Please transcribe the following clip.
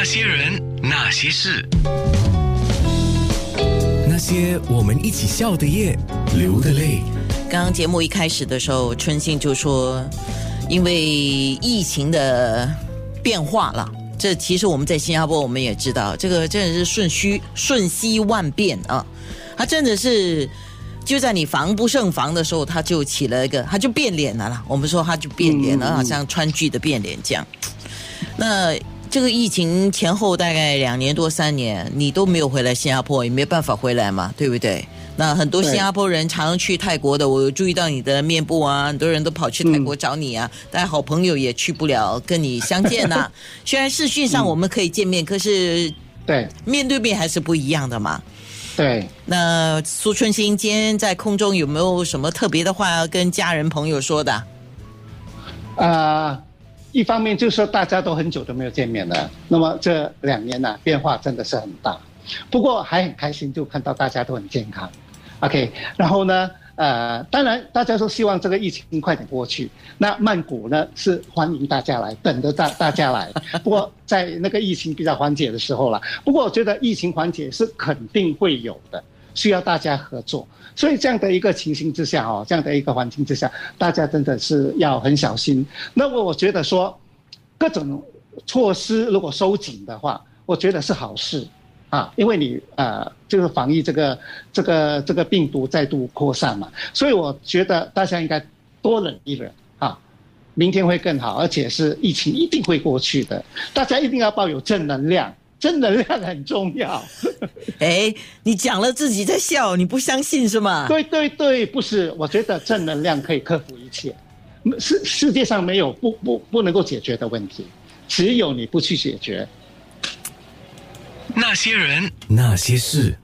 那些人，那些事，那些我们一起笑的夜，流的泪。刚刚节目一开始的时候，春信就说，因为疫情的变化了，这其实我们在新加坡我们也知道，这个真的是瞬息瞬息万变啊，它真的是就在你防不胜防的时候，它就起了一个，它就变脸了啦。我们说它就变脸了，好像川剧的变脸这样。那这个疫情前后大概两年多三年，你都没有回来新加坡，也没办法回来嘛，对不对？那很多新加坡人常去泰国的，我有注意到你的面部啊，很多人都跑去泰国找你啊，但好朋友也去不了跟你相见呐。虽然视讯上我们可以见面，可是对面对面还是不一样的嘛。对，那苏春兴今天在空中有没有什么特别的话要跟家人朋友说的？啊、一方面就是说大家都很久都没有见面了，那么这两年呢、变化真的是很大，不过还很开心，就看到大家都很健康。OK，然后呢，呃，当然大家都希望这个疫情快点过去。那曼谷呢是欢迎大家来，等着大大家来。不过在那个疫情比较缓解的时候了，不过我觉得疫情缓解是肯定会有的，需要大家合作。所以这样的一个情形之下哦，这样的一个环境之下，大家真的是要很小心。那么我觉得说，各种措施如果收紧的话，我觉得是好事啊，因为你呃，就是防疫这个这个这个病毒再度扩散嘛，所以我觉得大家应该多忍一忍啊，明天会更好，而且是疫情一定会过去的，大家一定要抱有正能量，正能量很重要。哎，你讲了自己在笑，你不相信是吗？对对对，不是，我觉得正能量可以克服一切，世世界上没有不不不能够解决的问题，只有你不去解决。那些人，那些事，